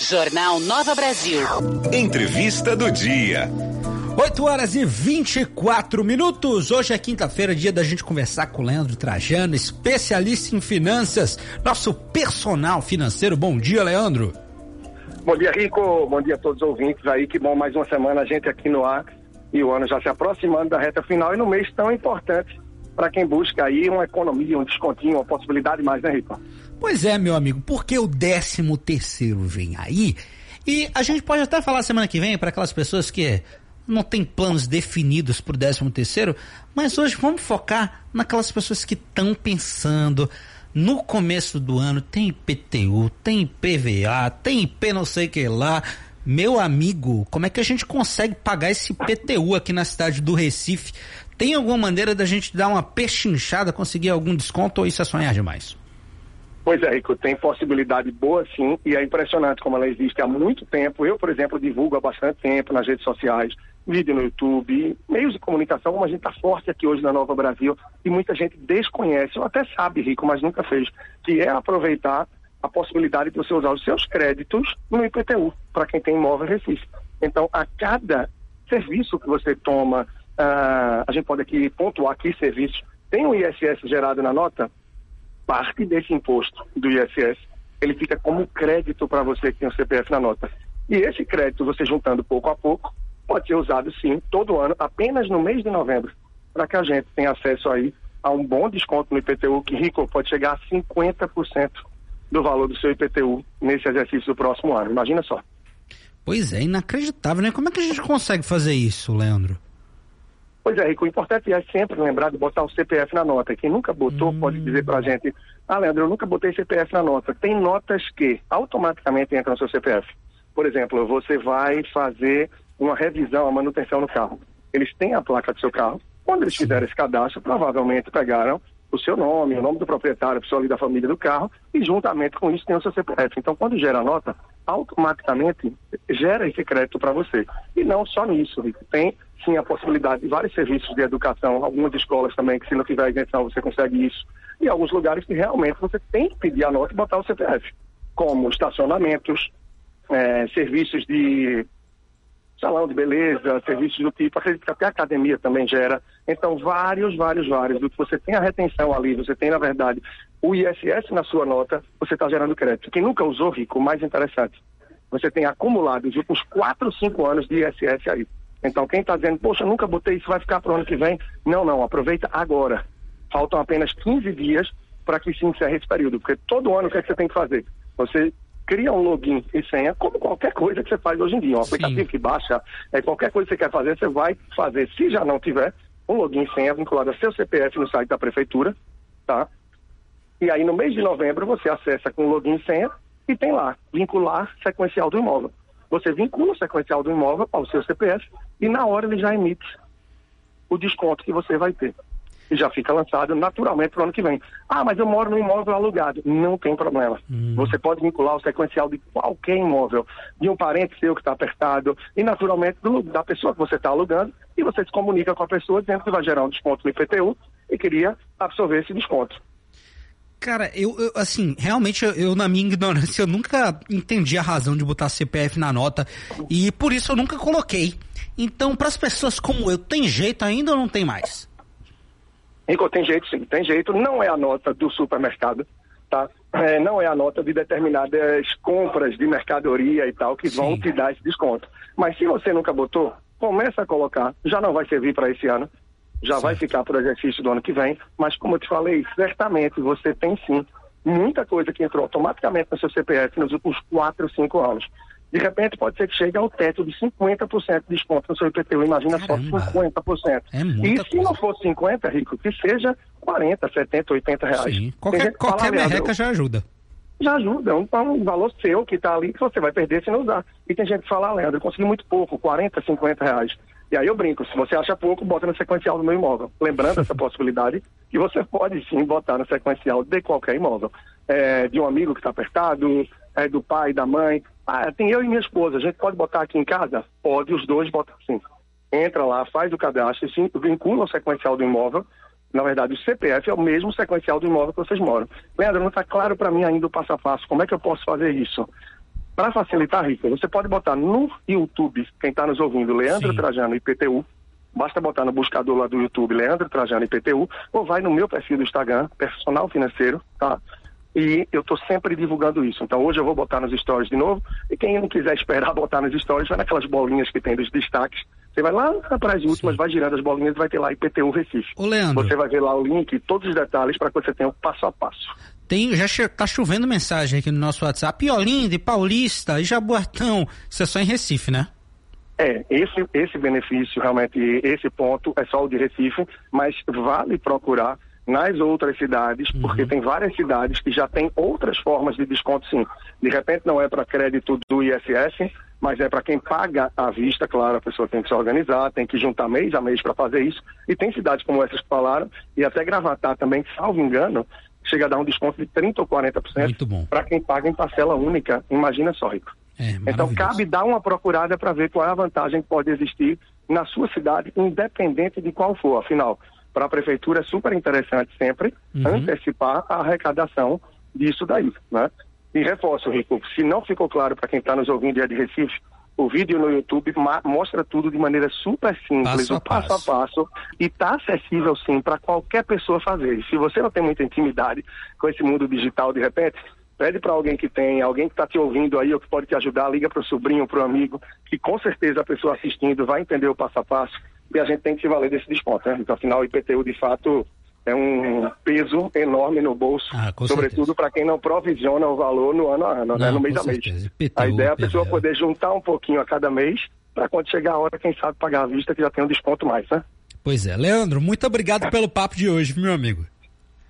Jornal Nova Brasil. Entrevista do dia. 8 horas e 24 minutos. Hoje é quinta-feira, dia da gente conversar com o Leandro Trajano, especialista em finanças, nosso personal financeiro. Bom dia, Leandro. Bom dia, Rico. Bom dia a todos os ouvintes aí. Que bom mais uma semana a gente aqui no ar e o ano já se aproximando da reta final e no mês tão importante para quem busca aí uma economia, um descontinho, uma possibilidade mais, né, Rico? Pois é, meu amigo, porque o décimo terceiro vem aí e a gente pode até falar semana que vem para aquelas pessoas que não tem planos definidos para o décimo terceiro, mas hoje vamos focar naquelas pessoas que estão pensando no começo do ano, tem IPTU, tem IPVA, tem IP não sei que lá. Meu amigo, como é que a gente consegue pagar esse IPTU aqui na cidade do Recife? Tem alguma maneira da gente dar uma pechinchada, conseguir algum desconto ou isso é sonhar demais? Pois é, Rico, tem possibilidade boa sim, e é impressionante como ela existe há muito tempo. Eu, por exemplo, divulgo há bastante tempo nas redes sociais, vídeo no YouTube, meios de comunicação, como a gente está forte aqui hoje na Nova Brasil, e muita gente desconhece, ou até sabe, Rico, mas nunca fez, que é aproveitar a possibilidade de você usar os seus créditos no IPTU, para quem tem imóvel Recife. Então, a cada serviço que você toma, uh, a gente pode aqui pontuar que serviços, tem um ISS gerado na nota, parte desse imposto do ISS, ele fica como crédito para você que tem o CPF na nota. E esse crédito, você juntando pouco a pouco, pode ser usado sim, todo ano, apenas no mês de novembro, para que a gente tenha acesso aí a um bom desconto no IPTU, que rico pode chegar a 50% do valor do seu IPTU nesse exercício do próximo ano. Imagina só. Pois é, inacreditável, né? Como é que a gente consegue fazer isso, Leandro? Pois é, Rico, o importante é sempre lembrar de botar o CPF na nota. Quem nunca botou hum. pode dizer pra gente, ah, Leandro, eu nunca botei CPF na nota. Tem notas que automaticamente entram no seu CPF. Por exemplo, você vai fazer uma revisão, a manutenção no carro. Eles têm a placa do seu carro. Quando eles fizeram esse cadastro, provavelmente pegaram o seu nome, o nome do proprietário, a pessoa ali da família do carro, e juntamente com isso tem o seu CPF. Então, quando gera a nota, automaticamente gera esse crédito para você. E não só nisso, Rico. Tem sim a possibilidade de vários serviços de educação, algumas escolas também, que se não tiver isenção você consegue isso. E alguns lugares que realmente você tem que pedir a nota e botar o CPF, como estacionamentos, é, serviços de salão de beleza, serviços do tipo, acredito que até a academia também gera. Então, vários, vários, vários. Do que você tem a retenção ali, você tem, na verdade, o ISS na sua nota, você está gerando crédito. Quem nunca usou, Rico, mais interessante, você tem acumulado os últimos 4, 5 anos de ISS aí. Então, quem está dizendo, poxa, nunca botei isso, vai ficar para o ano que vem. Não, não, aproveita agora. Faltam apenas 15 dias para que se encerre esse período, porque todo ano o que, é que você tem que fazer? Você cria um login e senha, como qualquer coisa que você faz hoje em dia. Um aplicativo Sim. que baixa, é, qualquer coisa que você quer fazer, você vai fazer. Se já não tiver, um login e senha vinculado a seu CPF no site da prefeitura, tá? E aí no mês de novembro você acessa com login e senha e tem lá, vincular sequencial do imóvel. Você vincula o sequencial do imóvel ao seu CPF e na hora ele já emite o desconto que você vai ter e já fica lançado naturalmente para o ano que vem. Ah, mas eu moro num imóvel alugado. Não tem problema. Hum. Você pode vincular o sequencial de qualquer imóvel, de um parente seu que está apertado, e naturalmente do, da pessoa que você está alugando, e você se comunica com a pessoa dizendo que vai gerar um desconto no IPTU e queria absorver esse desconto. Cara, eu, eu assim, realmente eu, eu, na minha ignorância, eu nunca entendi a razão de botar CPF na nota e por isso eu nunca coloquei. Então, para as pessoas como eu, tem jeito ainda ou não tem mais? Rico, tem jeito sim, tem jeito. Não é a nota do supermercado, tá? É, não é a nota de determinadas compras de mercadoria e tal que sim. vão te dar esse desconto. Mas se você nunca botou, começa a colocar. Já não vai servir para esse ano, já certo. vai ficar para o exercício do ano que vem. Mas como eu te falei, certamente você tem sim muita coisa que entrou automaticamente no seu CPF nos últimos 4, 5 anos de repente pode ser que chegue ao teto de 50% de desconto no seu IPTU. Imagina Caramba. só 50%. É e se coisa. não for 50, Rico, que seja 40, 70, 80 reais. Sim. Qualquer, qualquer merreca já ajuda. Já ajuda. É um, é valor seu que está ali que você vai perder se não usar. E tem gente que fala, ah, Leandro, eu consegui muito pouco, 40, 50 reais. E aí eu brinco, se você acha pouco, bota no sequencial do meu imóvel. Lembrando essa possibilidade que você pode sim botar no sequencial de qualquer imóvel. É, de um amigo que está apertado, é, do pai, da mãe. Ah, tem eu e minha esposa, a gente pode botar aqui em casa? Pode, os dois botam sim. Entra lá, faz o cadastro, sim, vincula o sequencial do imóvel. Na verdade, o CPF é o mesmo sequencial do imóvel que vocês moram. Leandro, não está claro para mim ainda o passo a passo. Como é que eu posso fazer isso? Para facilitar, Rico, você pode botar no YouTube, quem está nos ouvindo, Leandro Sim. Trajano IPTU, basta botar no buscador lá do YouTube, Leandro Trajano IPTU, ou vai no meu perfil do Instagram, Personal Financeiro, tá? E eu estou sempre divulgando isso. Então hoje eu vou botar nos stories de novo. E quem não quiser esperar botar nos stories, vai naquelas bolinhas que tem dos destaques. Você vai lá para as últimas, vai girando as bolinhas e vai ter lá IPTU Recife. Ô, Leandro. Você vai ver lá o link, todos os detalhes para que você tenha o passo a passo. Tem, já che- tá chovendo mensagem aqui no nosso WhatsApp. E Olinda, Paulista, e Jaboatão. Isso é só em Recife, né? É, esse, esse benefício, realmente, esse ponto é só o de Recife, mas vale procurar nas outras cidades, porque tem várias cidades que já têm outras formas de desconto, sim. De repente não é para crédito do ISS, mas é para quem paga à vista, claro, a pessoa tem que se organizar, tem que juntar mês a mês para fazer isso. E tem cidades como essas que falaram, e até Gravatar também, salvo engano, chega a dar um desconto de 30% ou 40% Muito bom. para quem paga em parcela única. Imagina só, Rico. É, Então cabe dar uma procurada para ver qual é a vantagem que pode existir na sua cidade, independente de qual for. Afinal, para a prefeitura é super interessante sempre Uhum. antecipar a arrecadação disso daí, né? E reforço, Rico, se não ficou claro para quem está nos ouvindo e é de Recife, o vídeo no YouTube mostra tudo de maneira super simples, Passo a o passo passo. a passo, e está acessível sim para qualquer pessoa fazer. E se você não tem muita intimidade com esse mundo digital, de repente, pede para alguém que tem, alguém que está te ouvindo aí ou que pode te ajudar, liga para o sobrinho, para o amigo, que com certeza a pessoa assistindo vai entender o passo a passo e a gente tem que se valer desse desconto, né? Então, afinal, o IPTU de fato é um peso enorme no bolso, Ah, sobretudo para quem não provisiona o valor no ano a ano, né? Não, no mês a mês. IPTU, a ideia é a pessoa poder juntar um pouquinho a cada mês para quando chegar a hora, quem sabe pagar à vista que já tem um desconto mais, né? Pois é. Leandro, muito obrigado pelo papo de hoje, meu amigo.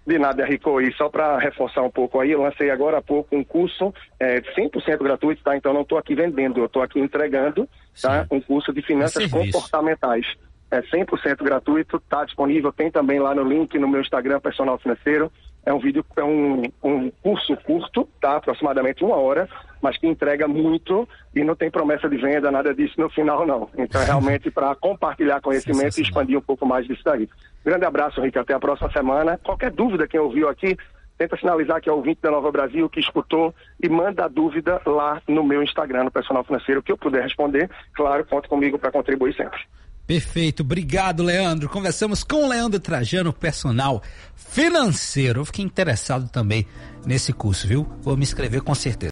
De nada, Rico. E só para reforçar um pouco aí, eu lancei agora há pouco um curso é, 100% gratuito, tá? Então não estou aqui vendendo, eu estou aqui entregando, tá? Sim. Um curso de finanças É comportamentais. É 100% gratuito, está disponível, tem também lá no link no meu Instagram Personal Financeiro. É um vídeo, é um, um curso curto, tá? Aproximadamente uma hora, mas que entrega muito e não tem promessa de venda, nada disso no final, não. Então é realmente para compartilhar conhecimento e expandir um pouco mais disso daí. Grande abraço, Rick. Até a próxima semana. Qualquer dúvida quem ouviu aqui, tenta sinalizar que é ouvinte da Nova Brasil, que escutou, e manda a dúvida lá no meu Instagram, no Personal Financeiro, que eu puder responder. Claro, conta comigo para contribuir sempre. Perfeito, obrigado, Leandro. Conversamos com o Leandro Trajano, personal financeiro. Eu fiquei interessado também nesse curso, viu? Vou me inscrever com certeza.